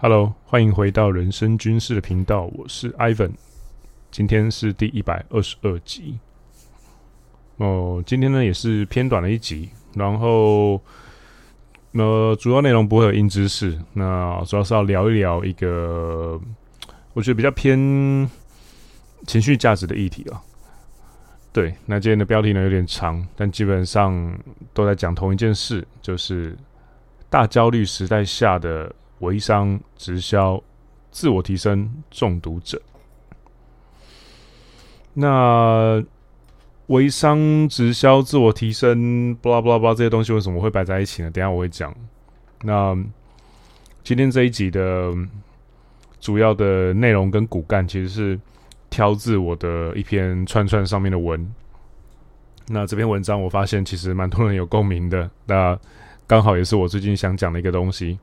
Hello，欢迎回到人生军事的频道，我是 Ivan，今天是第一百二十二集。哦，今天呢也是偏短的一集，然后呃，主要内容不会有硬知识，那主要是要聊一聊一个我觉得比较偏情绪价值的议题啊。对，那今天的标题呢有点长，但基本上都在讲同一件事，就是大焦虑时代下的。微商直销、自我提升、中毒者。那微商直销、自我提升，巴拉巴拉巴拉这些东西为什么会摆在一起呢？等下我会讲。那今天这一集的主要的内容跟骨干，其实是挑自我的一篇串串上面的文。那这篇文章我发现其实蛮多人有共鸣的，那刚好也是我最近想讲的一个东西。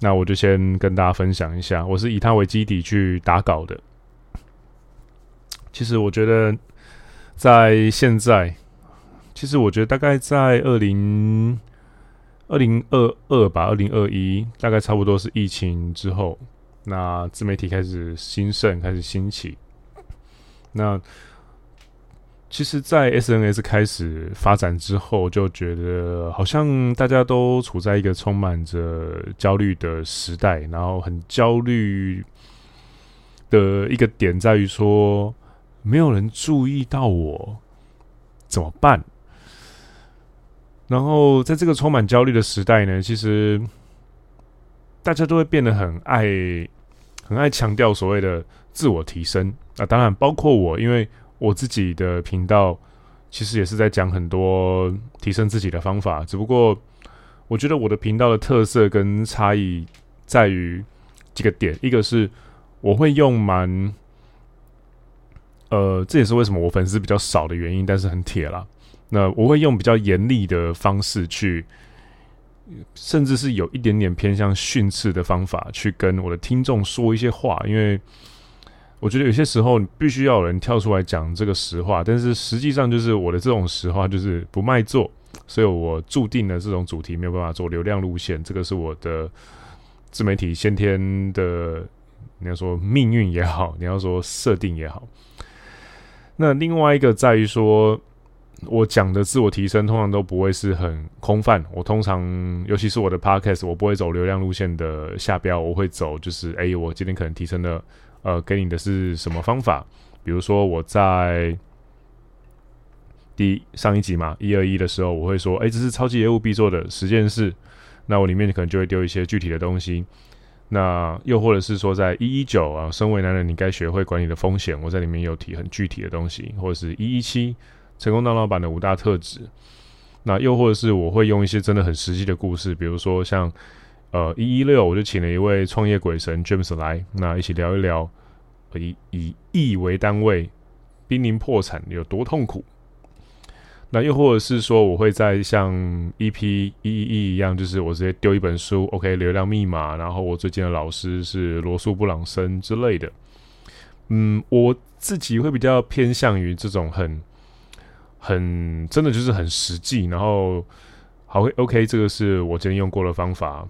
那我就先跟大家分享一下，我是以它为基底去打稿的。其实我觉得，在现在，其实我觉得大概在二零二零二二吧，二零二一，大概差不多是疫情之后，那自媒体开始兴盛，开始兴起，那。其实，在 SNS 开始发展之后，就觉得好像大家都处在一个充满着焦虑的时代，然后很焦虑的一个点在于说，没有人注意到我怎么办？然后在这个充满焦虑的时代呢，其实大家都会变得很爱、很爱强调所谓的自我提升啊，当然包括我，因为。我自己的频道其实也是在讲很多提升自己的方法，只不过我觉得我的频道的特色跟差异在于几个点，一个是我会用蛮，呃，这也是为什么我粉丝比较少的原因，但是很铁啦。那我会用比较严厉的方式去，甚至是有一点点偏向训斥的方法去跟我的听众说一些话，因为。我觉得有些时候必须要有人跳出来讲这个实话，但是实际上就是我的这种实话就是不卖座，所以我注定了这种主题没有办法做流量路线，这个是我的自媒体先天的，你要说命运也好，你要说设定也好。那另外一个在于说，我讲的自我提升通常都不会是很空泛，我通常尤其是我的 podcast，我不会走流量路线的下标，我会走就是，哎，我今天可能提升了。呃，给你的是什么方法？比如说我在第上一集嘛，一二一的时候，我会说，哎，这是超级业务必做的十件事。那我里面可能就会丢一些具体的东西。那又或者是说，在一一九啊，身为男人，你该学会管理的风险，我在里面有提很具体的东西，或者是一一七成功当老板的五大特质。那又或者是我会用一些真的很实际的故事，比如说像。呃，一一六，我就请了一位创业鬼神 James 来，那一起聊一聊，以以亿为单位，濒临破产有多痛苦。那又或者是说，我会在像 EP 一一一一样，就是我直接丢一本书，OK，流量密码，然后我最近的老师是罗素布朗森之类的。嗯，我自己会比较偏向于这种很很真的就是很实际，然后好 OK，这个是我今天用过的方法。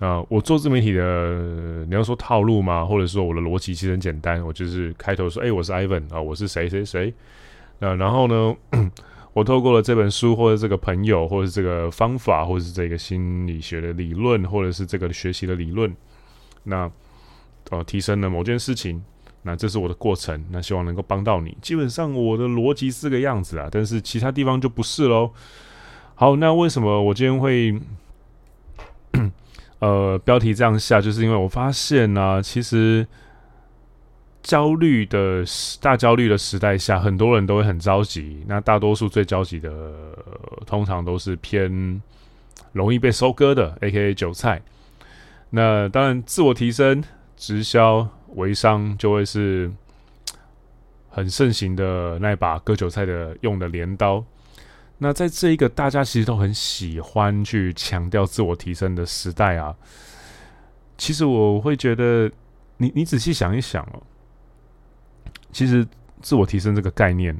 啊、我做自媒体的，你要说套路吗？或者说我的逻辑其实很简单，我就是开头说，哎、我是 Ivan 啊，我是谁谁谁。那然后呢，我透过了这本书，或者这个朋友，或者是这个方法，或者是这个心理学的理论，或者是这个学习的理论，那呃，提升了某件事情，那这是我的过程，那希望能够帮到你。基本上我的逻辑是这个样子啊，但是其他地方就不是喽。好，那为什么我今天会？呃，标题这样下，就是因为我发现呢、其实焦虑的大焦虑的时代下，很多人都会很着急。那大多数最着急的，通常都是偏容易被收割的，AKA 韭菜。那当然，自我提升、直销、微商就会是很盛行的那把割韭菜的用的镰刀。那在这一个大家其实都很喜欢去强调自我提升的时代啊，其实我会觉得你，你仔细想一想哦，其实自我提升这个概念，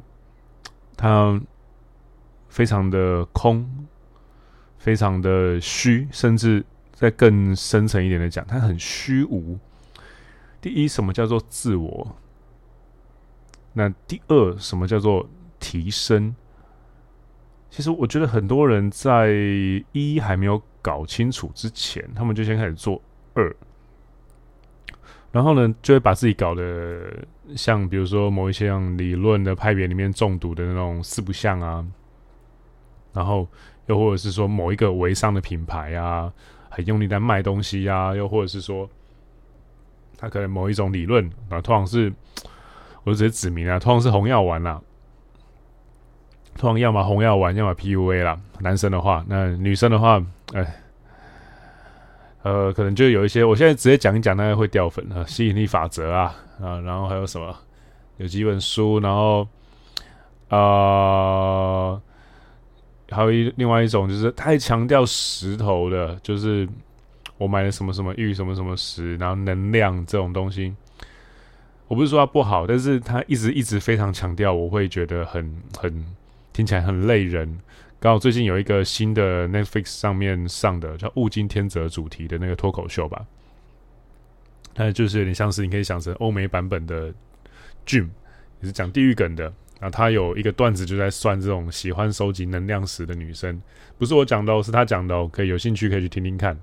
它非常的空，非常的虚，甚至再更深层一点的讲，它很虚无。第一，什么叫做自我？那第二，什么叫做提升？其实我觉得很多人在一还没有搞清楚之前，他们就先开始做二，然后呢，就会把自己搞得像比如说某一些理论的派别里面中毒的那种四不像啊，然后又或者是说某一个微商的品牌啊，很用力在卖东西啊，又或者是说他可能某一种理论啊，通常是我就直接指明啊，通常是红药丸啦。通要么红药丸，要么 PUA 啦。男生的话，那女生的话，哎，呃，可能就有一些。我现在直接讲一讲，那个会掉粉啊，吸引力法则啊啊，然后还有什么？有几本书，然后啊、呃，还有一另外一种就是太强调石头的，就是我买了什么什么玉，什么什么石，然后能量这种东西。我不是说它不好，但是他一直一直非常强调，我会觉得很很。听起来很累人。刚好最近有一个新的 Netflix 上面上的叫《物竞天择》主题的那个脱口秀吧，它就是有点像是你可以想成欧美版本的 Jim，也是讲地狱梗的。啊他有一个段子就在算这种喜欢收集能量石的女生，不是我讲的，是他讲的哦。可以有兴趣可以去听听看。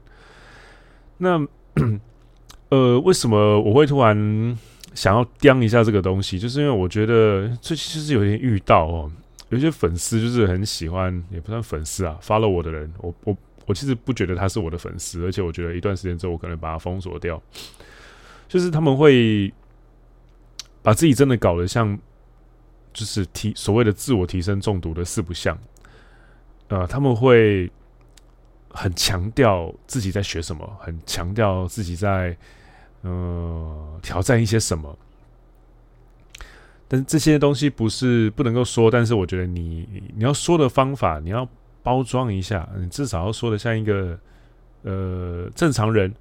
那 呃，为什么我会突然想要掂一下这个东西？就是因为我觉得最近就是有点遇到哦。有些粉丝就是很喜欢，也不算粉丝啊，follow 我的人，我我我其实不觉得他是我的粉丝，而且我觉得一段时间之后，我可能把他封锁掉。就是他们会把自己真的搞得像，就是提所谓的自我提升中毒的四不像，呃，他们会很强调自己在学什么，很强调自己在呃挑战一些什么。但是这些东西不是不能够说，但是我觉得你你要说的方法，你要包装一下，你至少要说的像一个呃正常人，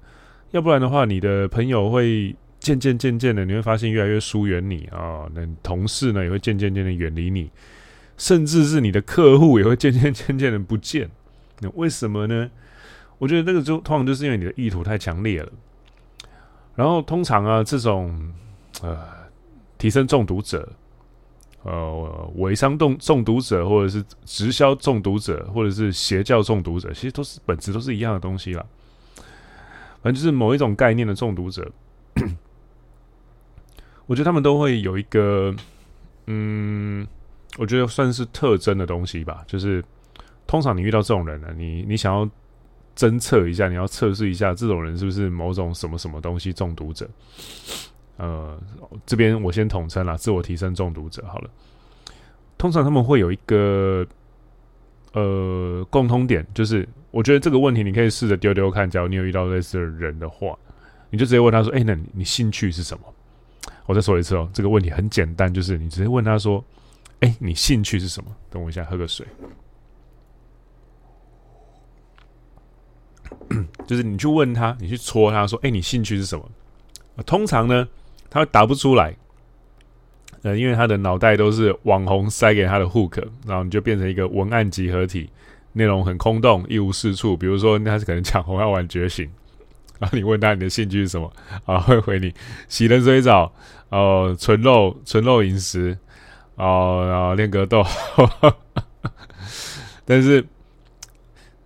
要不然的话，你的朋友会渐渐渐渐的，你会发现越来越疏远你啊，那同事呢也会渐渐渐渐的远离你，甚至是你的客户也会渐渐渐渐的不见。那为什么呢？我觉得这个就通常就是因为你的意图太强烈了。然后通常啊，这种呃。提升中毒者，呃，微商中中毒者，或者是直销中毒者，或者是邪教中毒者，其实都是本质都是一样的东西啦。反正就是某一种概念的中毒者，我觉得他们都会有一个，嗯，我觉得算是特征的东西吧。就是通常你遇到这种人呢，你你想要侦测一下，你要测试一下这种人是不是某种什么什么东西中毒者。呃，这边我先统称啦，自我提升中毒者好了。通常他们会有一个呃共通点，就是我觉得这个问题你可以试着丢丢看，假如你有遇到类似的人的话，你就直接问他说：“哎，那你，你兴趣是什么？”我再说一次哦，这个问题很简单，就是你直接问他说：“哎，你兴趣是什么？”等我一下，喝个水。就是你去问他，你去戳他说：“哎，你兴趣是什么？”通常呢。他答不出来，呃，因为他的脑袋都是网红塞给他的 hook，然后你就变成一个文案集合体，内容很空洞，一无是处。比如说，他是可能讲红药丸觉醒，然后你问他你的兴趣是什么，啊，会回你洗冷水澡，哦，纯肉纯肉饮食，哦，然后练格斗，但是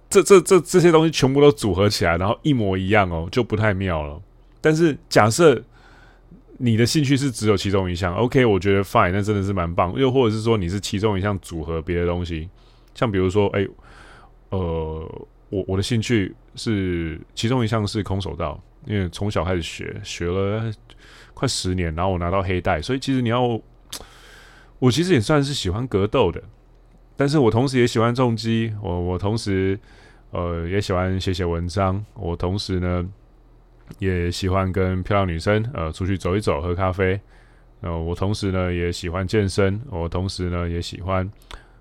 这这这这些东西全部都组合起来，然后一模一样哦，就不太妙了。但是假设。你的兴趣是只有其中一项，OK，我觉得 fine，那真的是蛮棒。又或者是说你是其中一项组合别的东西，像比如说，哎、呃，我我的兴趣是其中一项是空手道，因为从小开始学，学了快十年，然后我拿到黑带，所以其实你要，我其实也算是喜欢格斗的，但是我同时也喜欢重击，我我同时呃也喜欢写写文章，我同时呢。也喜欢跟漂亮女生呃出去走一走，喝咖啡。呃，我同时呢也喜欢健身，我同时呢也喜欢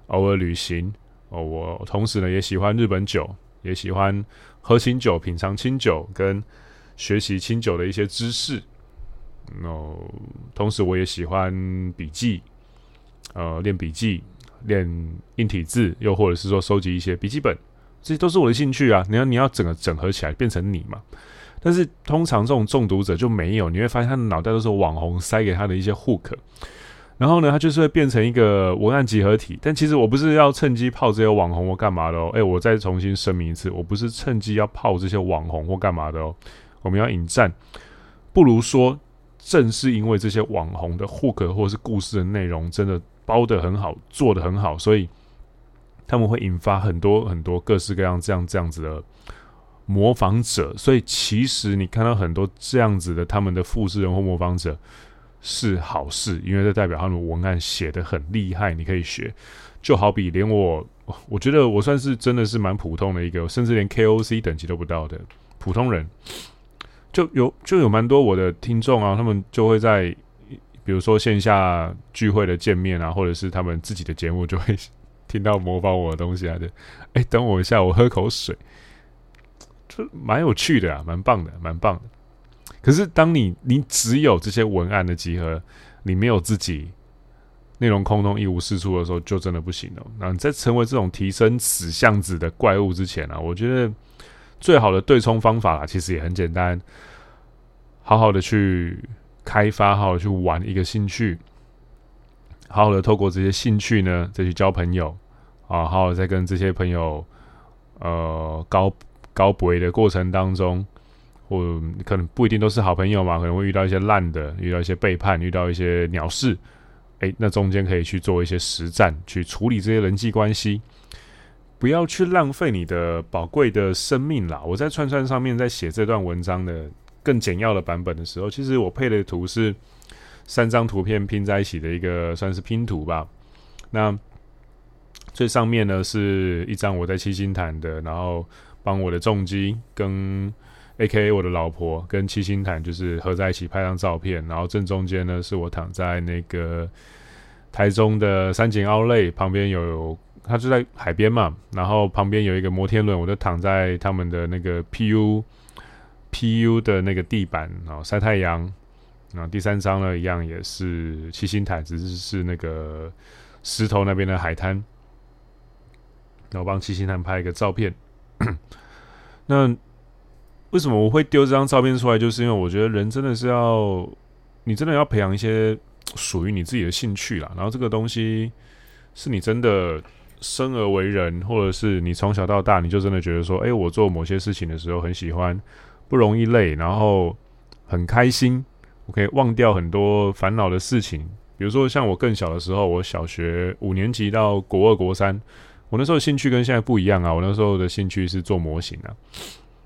偶尔旅行。哦，我同时呢也喜欢日本酒，也喜欢喝清酒、品尝清酒跟学习清酒的一些知识。哦，同时我也喜欢笔记，呃，练笔记、练硬体字，又或者是说收集一些笔记本。这些都是我的兴趣啊。你要你要整个整合起来变成你嘛。但是通常这种中毒者就没有，你会发现他的脑袋都是网红塞给他的一些 hook，然后呢，他就是会变成一个文案集合体。但其实我不是要趁机泡这些网红或干嘛的哦。诶，我再重新声明一次，我不是趁机要泡这些网红或干嘛的哦。我们要引战，不如说，正是因为这些网红的 hook 或是故事的内容真的包得很好，做得很好，所以他们会引发很多很多各式各样这样这样子的模仿者。所以其实你看到很多这样子的他们的复制人或模仿者是好事，因为这代表他们文案写得很厉害，你可以学。就好比连我，我觉得我算是真的是蛮普通的一个，甚至连 KOC 等级都不到的普通人。就有就有蛮多我的听众啊，他们就会在比如说线下聚会的见面啊，或者是他们自己的节目，就会听到模仿我的东西啊。的哎，等我一下，我喝口水，就蛮有趣的啊，蛮棒的，蛮棒的。可是当你你只有这些文案的集合，你没有自己内容空洞一无是处的时候，就真的不行了。那在成为这种提升死巷子的怪物之前啊，我觉得。最好的对冲方法啦，其实也很简单，好好的去开发，好好的去玩一个兴趣，好好的透过这些兴趣呢，再去交朋友啊，好好再跟这些朋友呃高高博的过程当中，或可能不一定都是好朋友嘛，可能会遇到一些烂的，遇到一些背叛，遇到一些鸟事，诶，那中间可以去做一些实战，去处理这些人际关系。不要去浪费你的宝贵的生命啦！我在串串上面在写这段文章的更简要的版本的时候，其实我配的图是三张图片拼在一起的一个算是拼图吧。那最上面呢是一张我在七星潭的，然后帮我的重机跟 AKA 我的老婆跟七星潭就是合在一起拍张照片，然后正中间呢是我躺在那个台中的三井奥莱旁边有。他就在海边嘛，然后旁边有一个摩天轮，我就躺在他们的那个 PU PU 的那个地板，然后晒太阳。然后第三张呢，一样也是七星台，只是是那个石头那边的海滩。然后帮七星台拍一个照片。那为什么我会丢这张照片出来？就是因为我觉得人真的是要，你真的要培养一些属于你自己的兴趣啦。然后这个东西是你真的。生而为人，或者是你从小到大，你就真的觉得说，哎、我做某些事情的时候很喜欢，不容易累，然后很开心，我可以忘掉很多烦恼的事情。比如说，像我更小的时候，我小学五年级到国二、国三，我那时候的兴趣跟现在不一样啊。我那时候的兴趣是做模型啊。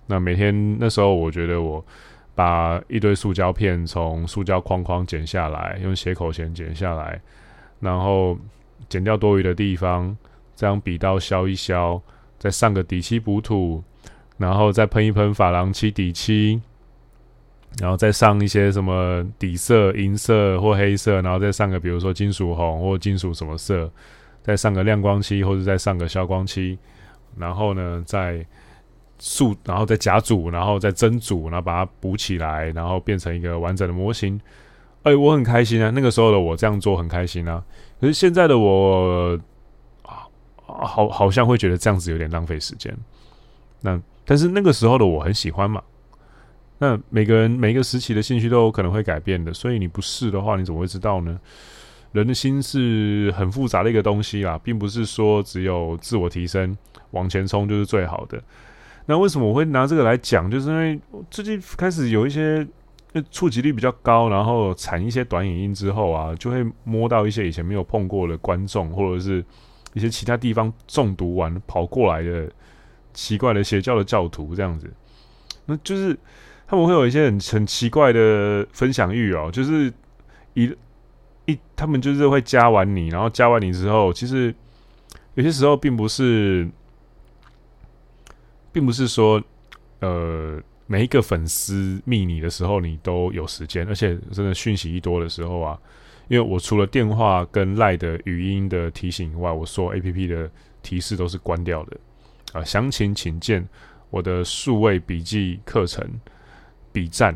那每天那时候，我觉得我把一堆塑胶片从塑胶框框剪下来，用斜口钳剪下来，然后剪掉多余的地方。这样笔刀削一削，再上个底漆补土，然后再喷一喷珐琅漆底漆，然后再上一些什么底色银色或黑色，然后再上个比如说金属红或金属什么色，再上个亮光漆或者再上个消光漆，然后呢再塑，然后再夹组，然后再蒸组，然后把它补起来，然后变成一个完整的模型。哎，我很开心啊！那个时候的我这样做很开心啊。可是现在的我。好，好像会觉得这样子有点浪费时间。那但是那个时候的我很喜欢嘛。那每个人每一个时期的兴趣都有可能会改变的，所以你不试的话，你怎么会知道呢？人的心是很复杂的一个东西啦，并不是说只有自我提升往前冲就是最好的。那为什么我会拿这个来讲？就是因为最近开始有一些触及率比较高，然后产一些短影音之后啊，就会摸到一些以前没有碰过的观众，或者是。一些其他地方中毒完跑过来的奇怪的邪教的教徒这样子，那就是他们会有一些很很奇怪的分享欲哦，就是一一他们就是会加完你，然后加完你之后，其实有些时候并不是，并不是说呃每一个粉丝密你的时候你都有时间，而且真的讯息一多的时候啊。因为我除了电话跟赖的语音的提醒以外，我所有 APP 的提示都是关掉的啊。详情请见我的数位笔记课程笔战，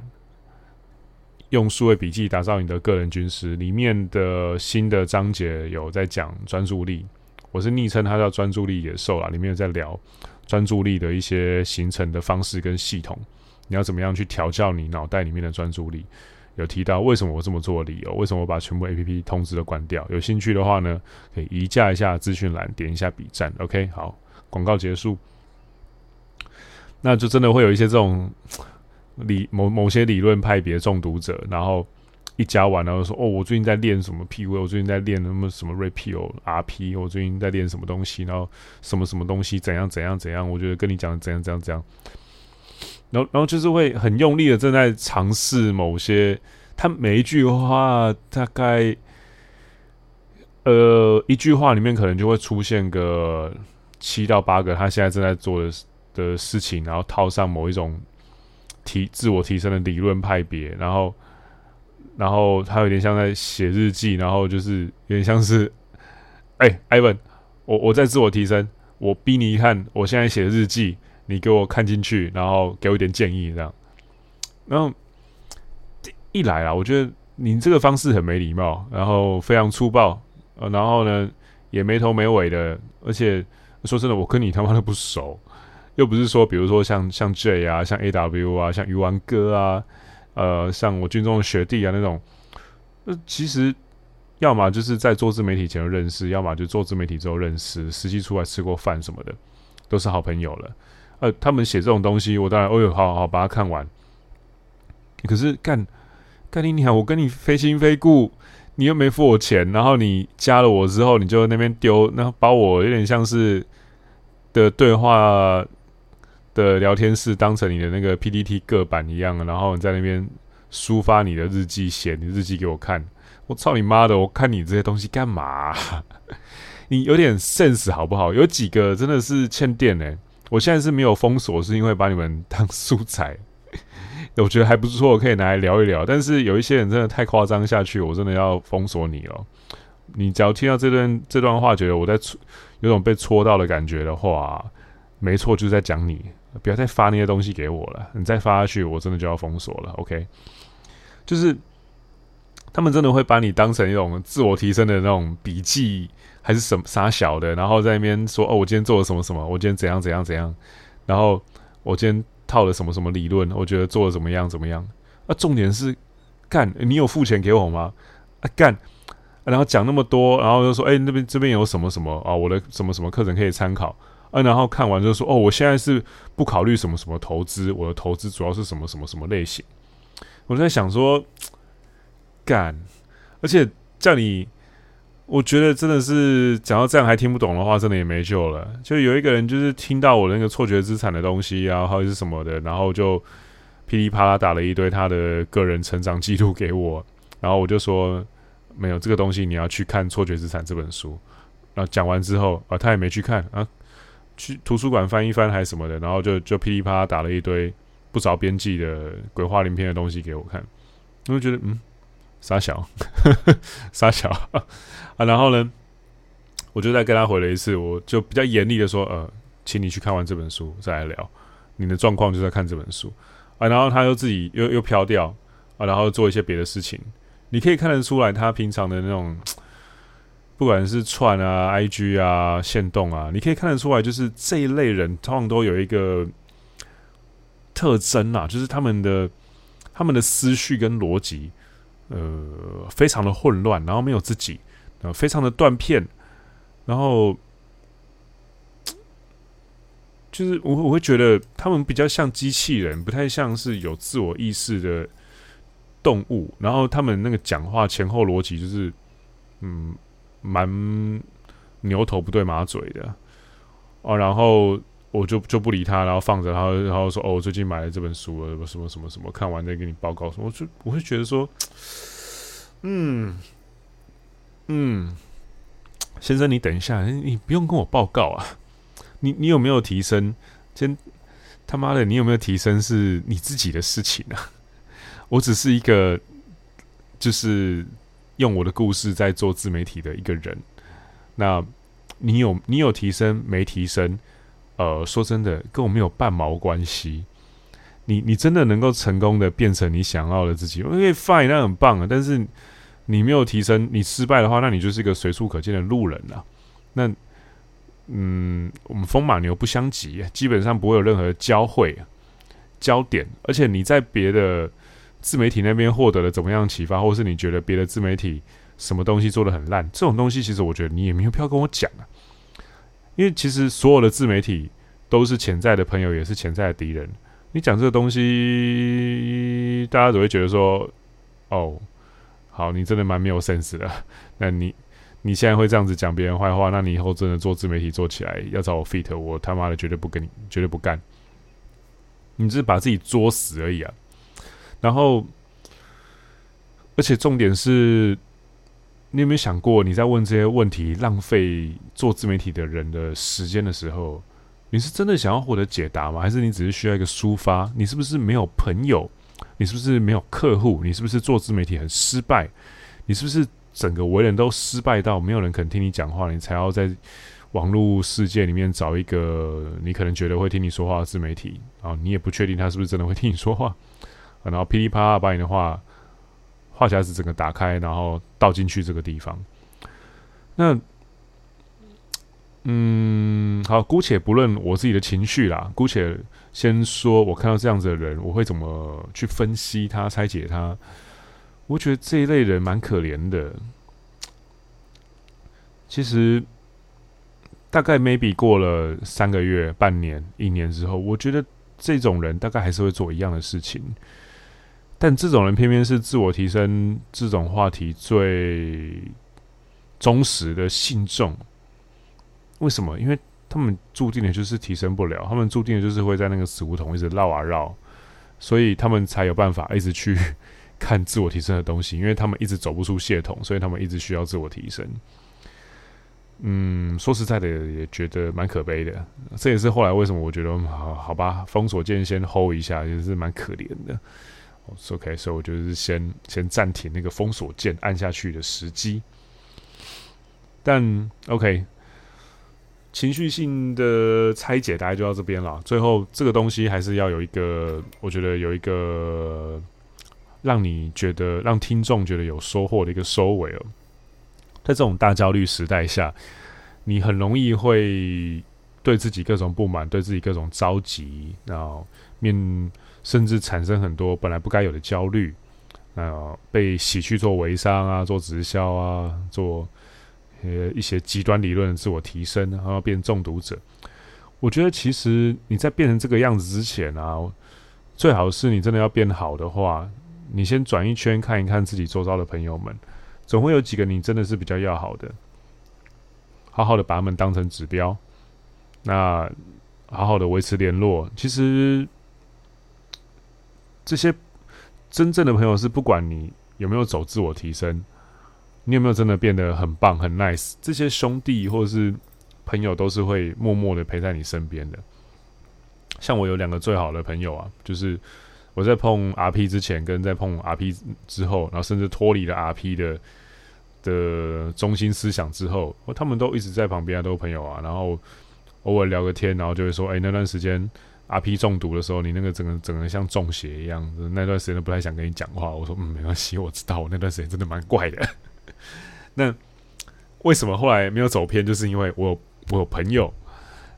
用数位笔记打造你的个人军师里面的新的章节有在讲专注力，我是昵称它叫专注力野兽啦，里面有在聊专注力的一些形成的方式跟系统，你要怎么样去调教你脑袋里面的专注力？有提到为什么我这么做的理由？为什么我把全部 APP 通知都关掉？有兴趣的话呢，可以移驾一下资讯栏，点一下笔战。OK，好，广告结束。那就真的会有一些这种理某某些理论派别中毒者，然后一加完，然后说：“哦，我最近在练什么 P U，我最近在练什么什么 Repeal RP，我最近在练什么东西，然后什么什么东西怎样怎样怎样，我觉得跟你讲怎样怎样怎样。”然后，然后就是会很用力的正在尝试某些，他每一句话大概，呃，一句话里面可能就会出现个七到八个他现在正在做的的事情，然后套上某一种提自我提升的理论派别，然后，然后他有点像在写日记，然后就是有点像是，哎，Ivan，我我在自我提升，我逼你一看，我现在写日记。你给我看进去，然后给我一点建议，这样。然后一来啊，我觉得你这个方式很没礼貌，然后非常粗暴，呃，然后呢也没头没尾的，而且说真的，我跟你他妈的不熟，又不是说，比如说像像 J 啊，像 AW 啊，像鱼丸哥啊，呃，像我军中的学弟啊那种，那其实要么就是在做自媒体前认识，要么就做自媒体之后认识，实际出来吃过饭什么的，都是好朋友了。呃，他们写这种东西，我当然哦哟，好好好，把它看完。可是干干你娘，我跟你非亲非故，你又没付我钱，然后你加了我之后，你就那边丢，然后把我有点像是的对话的聊天室当成你的那个 PPT 个版一样，然后你在那边抒发你的日记，写你日记给我看。我操你妈的！我看你这些东西干嘛？你有点 sense 好不好？有几个真的是欠电呢、我现在是没有封锁，是因为把你们当素材，我觉得还不错，可以拿来聊一聊。但是有一些人真的太夸张下去，我真的要封锁你了。你只要听到这段这段话，觉得我在有种被戳到的感觉的话，没错，就是在讲你。不要再发那些东西给我了，你再发下去，我真的就要封锁了。OK，就是他们真的会把你当成一种自我提升的那种笔记。还是什么傻小的，然后在那边说哦，我今天做了什么什么，我今天怎样怎样怎样，然后我今天套了什么什么理论，我觉得做的怎么样怎么样。啊，重点是干，你有付钱给我吗？啊干，然后讲那么多，然后就说哎，那边这边有什么什么啊，我的什么什么课程可以参考啊，然后看完就说哦，我现在是不考虑什么什么投资，我的投资主要是什么什么什么类型。我在想说 干，而且叫你。我觉得真的是讲到这样还听不懂的话，真的也没救了。就有一个人就是听到我那个错觉资产的东西啊，或者是什么的，然后就噼里啪啦打了一堆他的个人成长记录给我，然后我就说没有这个东西，你要去看《错觉资产》这本书。然后讲完之后啊，他也没去看啊，去图书馆翻一翻还是什么的，然后就就噼里啪啦打了一堆不着边际的鬼话连篇的东西给我看，我就觉得嗯。傻小，傻小啊！然后呢，我就再跟他回了一次，我就比较严厉的说：“呃，请你去看完这本书再来聊，你的状况就在看这本书啊。”然后他又自己又又飘掉啊，然后做一些别的事情。你可以看得出来，他平常的那种，不管是串啊、IG 啊、线动啊，你可以看得出来，就是这一类人通常都有一个特征啊，就是他们的他们的思绪跟逻辑。呃，非常的混乱，然后没有自己，呃，非常的断片，然后就是我我会觉得他们比较像机器人，不太像是有自我意识的动物。然后他们那个讲话前后逻辑就是，嗯，蛮牛头不对马嘴的哦，然后。我就就不理他，然后放着然后，然后说：“哦，我最近买了这本书了，什么什么什么，看完再给你报告。”什么，我就我会觉得说，嗯嗯，先生，你等一下，你不用跟我报告啊，你你有没有提升？先他妈的，你有没有提升是你自己的事情啊，我只是一个就是用我的故事在做自媒体的一个人。那你有你有提升没提升？呃，说真的，跟我没有半毛关系。你你真的能够成功的变成你想要的自己，OK fine，那很棒啊。但是你没有提升，你失败的话，那你就是一个随处可见的路人了。那嗯，我们风马牛不相及，基本上不会有任何交汇、焦点，而且你在别的自媒体那边获得了怎么样启发，或是你觉得别的自媒体什么东西做得很烂，这种东西其实我觉得你也没有必要跟我讲啊，因为其实所有的自媒体都是潜在的朋友，也是潜在的敌人。你讲这个东西，大家只会觉得说，哦，好，你真的蛮没有 sense 的，那你。你现在会这样子讲别人坏话，那你以后真的做自媒体做起来要找我 fit，我他妈的绝对不跟你，绝对不干。你只是把自己作死而已啊！然后，而且重点是，你有没有想过，你在问这些问题、浪费做自媒体的人的时间的时候，你是真的想要获得解答吗？还是你只是需要一个抒发？你是不是没有朋友？你是不是没有客户？你是不是做自媒体很失败？你是不是？整个为人都失败到没有人肯听你讲话，你才要在网络世界里面找一个你可能觉得会听你说话的自媒体啊，你也不确定他是不是真的会听你说话，然后噼里啪啦把你的话话匣子整个打开，然后倒进去这个地方。那，嗯，好，姑且不论我自己的情绪啦，姑且先说我看到这样子的人，我会怎么去分析他、拆解他。我觉得这一类人蛮可怜的。其实，大概 maybe 过了三个月、半年、一年之后，我觉得这种人大概还是会做一样的事情。但这种人偏偏是自我提升这种话题最忠实的信众。为什么？因为他们注定的就是提升不了，他们注定的就是会在那个死胡同一直绕啊绕，所以他们才有办法一直去。看自我提升的东西，因为他们一直走不出系统，所以他们一直需要自我提升。嗯，说实在的，也觉得蛮可悲的。这也是后来为什么我觉得好好吧，封锁键先 hold 一下，也是蛮可怜的。OK，所以我就是先先暂停那个封锁键按下去的时机。但 OK，情绪性的拆解大概就到这边了。最后这个东西还是要有一个，我觉得有一个。让你觉得让听众觉得有收获的一个收尾哦，在这种大焦虑时代下，你很容易会对自己各种不满，对自己各种着急，然后面甚至产生很多本来不该有的焦虑，呃，被洗去做微商啊，做直销啊，做呃一些极端理论的自我提升，然后变中毒者。我觉得其实你在变成这个样子之前啊，最好是你真的要变好的话。你先转一圈看一看自己周遭的朋友们，总会有几个你真的是比较要好的，好好的把他们当成指标，那好好的维持联络。其实这些真正的朋友是不管你有没有走自我提升，你有没有真的变得很棒很 nice，这些兄弟或者是朋友都是会默默的陪在你身边的。像我有两个最好的朋友啊，就是。我在碰 RP 之前，跟在碰 RP 之后，然后甚至脱离了 RP 的的中心思想之后，他们都一直在旁边啊，都是朋友啊。然后偶尔聊个天，然后就会说：“哎、那段时间阿 P 中毒的时候，你那个整个整个像中邪一样，那段时间都不太想跟你讲话。”我说：“嗯，没关系，我知道，我那段时间真的蛮怪的。”那为什么后来没有走偏？就是因为我有我有朋友。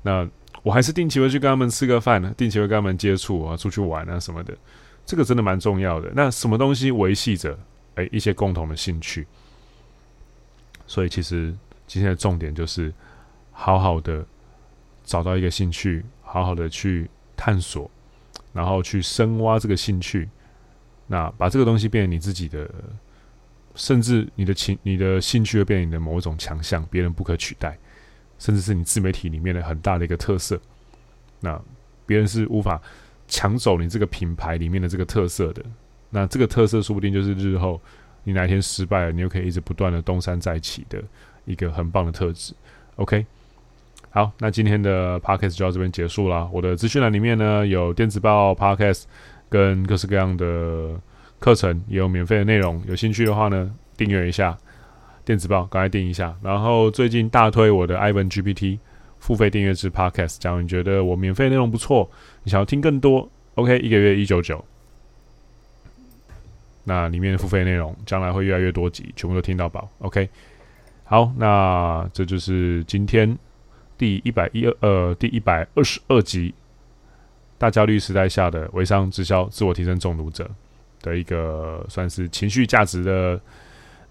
那我还是定期会去跟他们吃个饭呢，定期会跟他们接触啊，出去玩啊什么的，这个真的蛮重要的。那什么东西维系着？哎，一些共同的兴趣。所以其实今天的重点就是，好好的找到一个兴趣，好好的去探索，然后去深挖这个兴趣，那把这个东西变成你自己的，甚至你的情、你的兴趣会变成你的某一种强项，别人不可取代。甚至是你自媒体里面的很大的一个特色，那别人是无法抢走你这个品牌里面的这个特色的。那这个特色说不定就是日后你哪一天失败了，你又可以一直不断的东山再起的一个很棒的特质。OK，好，那今天的 Podcast 就到这边结束了。我的资讯栏里面呢有电子报、Podcast 跟各式各样的课程，也有免费的内容。有兴趣的话呢，订阅一下。电子报，赶快订一下。然后最近大推我的 Ivan GPT 付费订阅制 Podcast，假如你觉得我免费内容不错，你想要听更多，OK，一个月一九九。那里面的付费内容将来会越来越多集，全部都听到饱。OK，好，那这就是今天第一百一二呃第一百二十二集，大焦虑时代下的微商直销自我提升中毒者的一个算是情绪价值的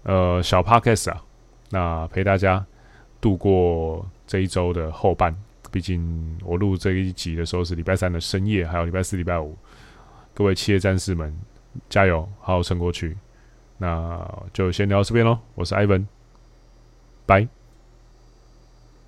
呃小 podcast 啊，那陪大家度过这一周的后半。毕竟我录这一集的时候是礼拜三的深夜，还有礼拜四、礼拜五，各位企业战士们加油，好好撑过去。那就先聊到这边喽，我是 Ivan，拜。